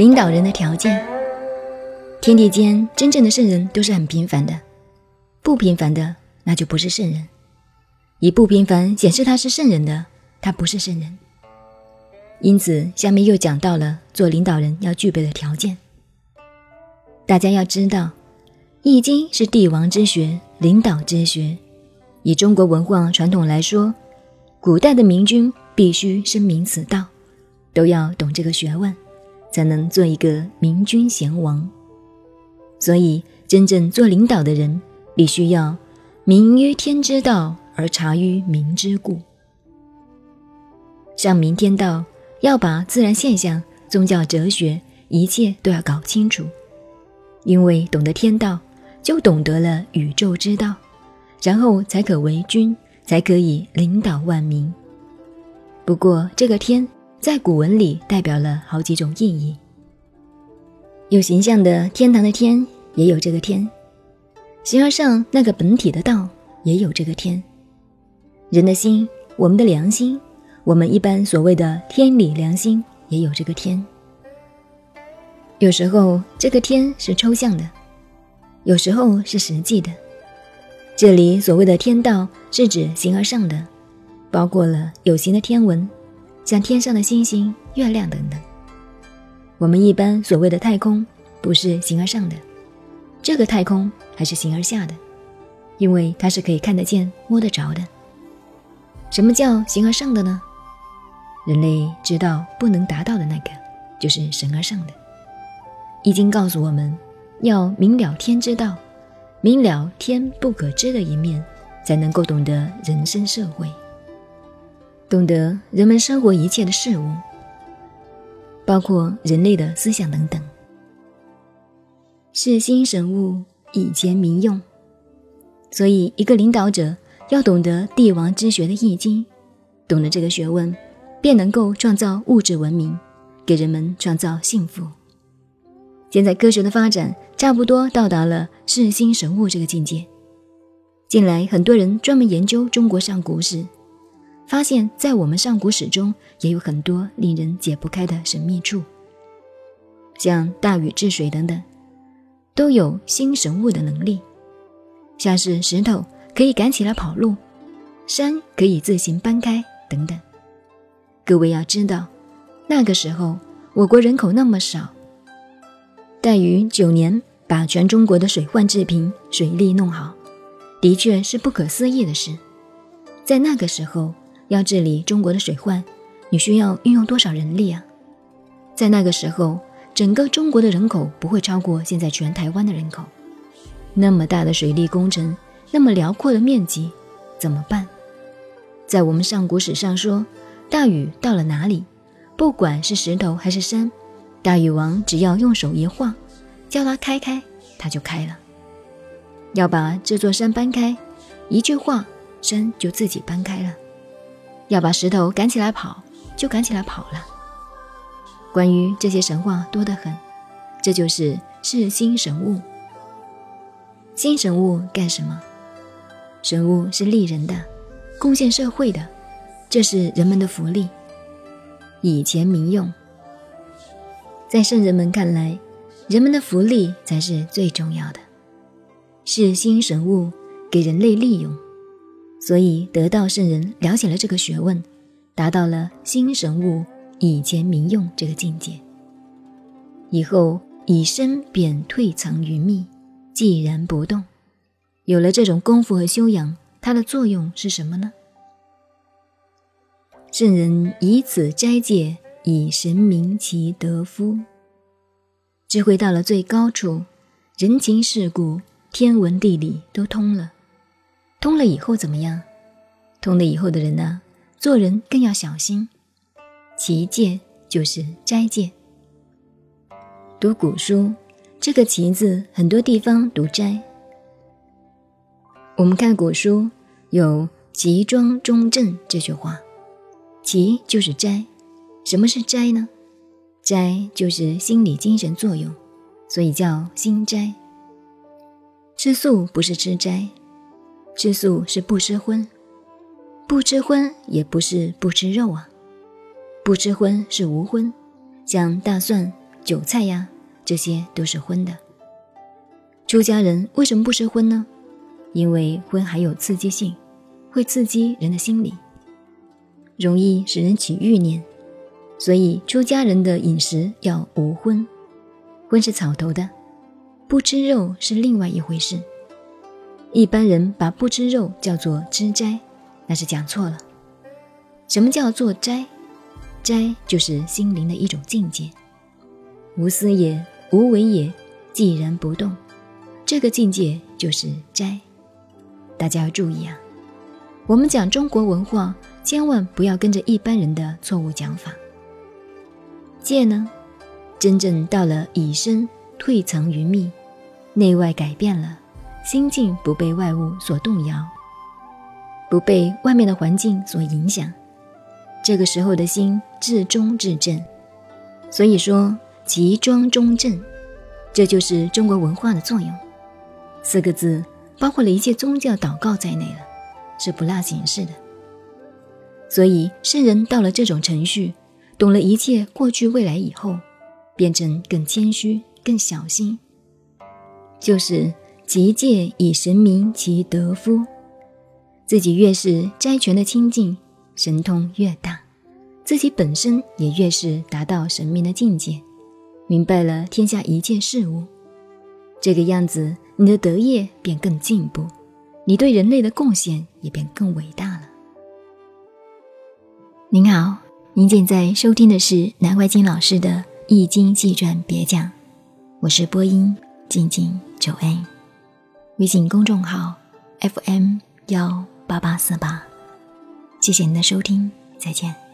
领导人的条件，天地间真正的圣人都是很平凡的，不平凡的那就不是圣人。以不平凡显示他是圣人的，他不是圣人。因此，下面又讲到了做领导人要具备的条件。大家要知道，《易经》是帝王之学，领导之学。以中国文化传统来说，古代的明君必须深明此道，都要懂这个学问。才能做一个明君贤王。所以，真正做领导的人，必须要明于天之道，而察于民之故。上明天道，要把自然现象、宗教哲学一切都要搞清楚。因为懂得天道，就懂得了宇宙之道，然后才可为君，才可以领导万民。不过，这个天。在古文里代表了好几种意义，有形象的天堂的天，也有这个天；形而上那个本体的道，也有这个天。人的心，我们的良心，我们一般所谓的天理良心，也有这个天。有时候这个天是抽象的，有时候是实际的。这里所谓的天道，是指形而上的，包括了有形的天文。像天上的星星、月亮等等，我们一般所谓的太空，不是形而上的，这个太空还是形而下的，因为它是可以看得见、摸得着的。什么叫形而上的呢？人类知道不能达到的那个，就是神而上的。易经告诉我们，要明了天之道，明了天不可知的一面，才能够懂得人生社会。懂得人们生活一切的事物，包括人类的思想等等。是心神物，以前民用。所以，一个领导者要懂得帝王之学的易经，懂得这个学问，便能够创造物质文明，给人们创造幸福。现在科学的发展差不多到达了是心神物这个境界。近来，很多人专门研究中国上古史。发现，在我们上古史中，也有很多令人解不开的神秘处，像大禹治水等等，都有新神物的能力。像是石头可以赶起来跑路，山可以自行搬开等等。各位要知道，那个时候我国人口那么少，大禹九年把全中国的水患治平，水利弄好，的确是不可思议的事。在那个时候。要治理中国的水患，你需要运用多少人力啊？在那个时候，整个中国的人口不会超过现在全台湾的人口。那么大的水利工程，那么辽阔的面积，怎么办？在我们上古史上说，大禹到了哪里，不管是石头还是山，大禹王只要用手一晃，叫它开开，它就开了。要把这座山搬开，一句话，山就自己搬开了。要把石头赶起来跑，就赶起来跑了。关于这些神话多得很，这就是是新神物。新神物干什么？神物是利人的，贡献社会的，这是人们的福利。以前民用，在圣人们看来，人们的福利才是最重要的。是新神物，给人类利用。所以，得道圣人了解了这个学问，达到了心神物以前民用这个境界。以后以身便退藏于密，寂然不动。有了这种功夫和修养，它的作用是什么呢？圣人以此斋戒，以神明其德夫。智慧到了最高处，人情世故、天文地理都通了。通了以后怎么样？通了以后的人呢，做人更要小心。其戒就是斋戒。读古书，这个“其”字很多地方读斋。我们看古书有“其庄中正”这句话，“其”就是斋。什么是斋呢？斋就是心理精神作用，所以叫心斋。吃素不是吃斋。吃素是不吃荤，不吃荤也不是不吃肉啊。不吃荤是无荤，像大蒜韭菜呀，这些都是荤的。出家人为什么不吃荤呢？因为荤还有刺激性，会刺激人的心理，容易使人起欲念，所以出家人的饮食要无荤。荤是草头的，不吃肉是另外一回事。一般人把不吃肉叫做吃斋，那是讲错了。什么叫做斋？斋就是心灵的一种境界，无私也，无为也，寂然不动，这个境界就是斋。大家要注意啊！我们讲中国文化，千万不要跟着一般人的错误讲法。戒呢，真正到了以身退藏于密，内外改变了。心境不被外物所动摇，不被外面的环境所影响，这个时候的心至中至正。所以说，集庄中正，这就是中国文化的作用。四个字包括了一切宗教祷告在内了，是不落形式的。所以圣人到了这种程序，懂了一切过去未来以后，变成更谦虚、更小心，就是。极戒以神明其德夫，自己越是斋权的清净，神通越大，自己本身也越是达到神明的境界，明白了天下一切事物。这个样子，你的德业便更进步，你对人类的贡献也便更伟大了。您好，您现在收听的是南怀瑾老师的《易经纪传别讲》，我是播音静静九 A。微信公众号 FM 幺八八四八，谢谢您的收听，再见。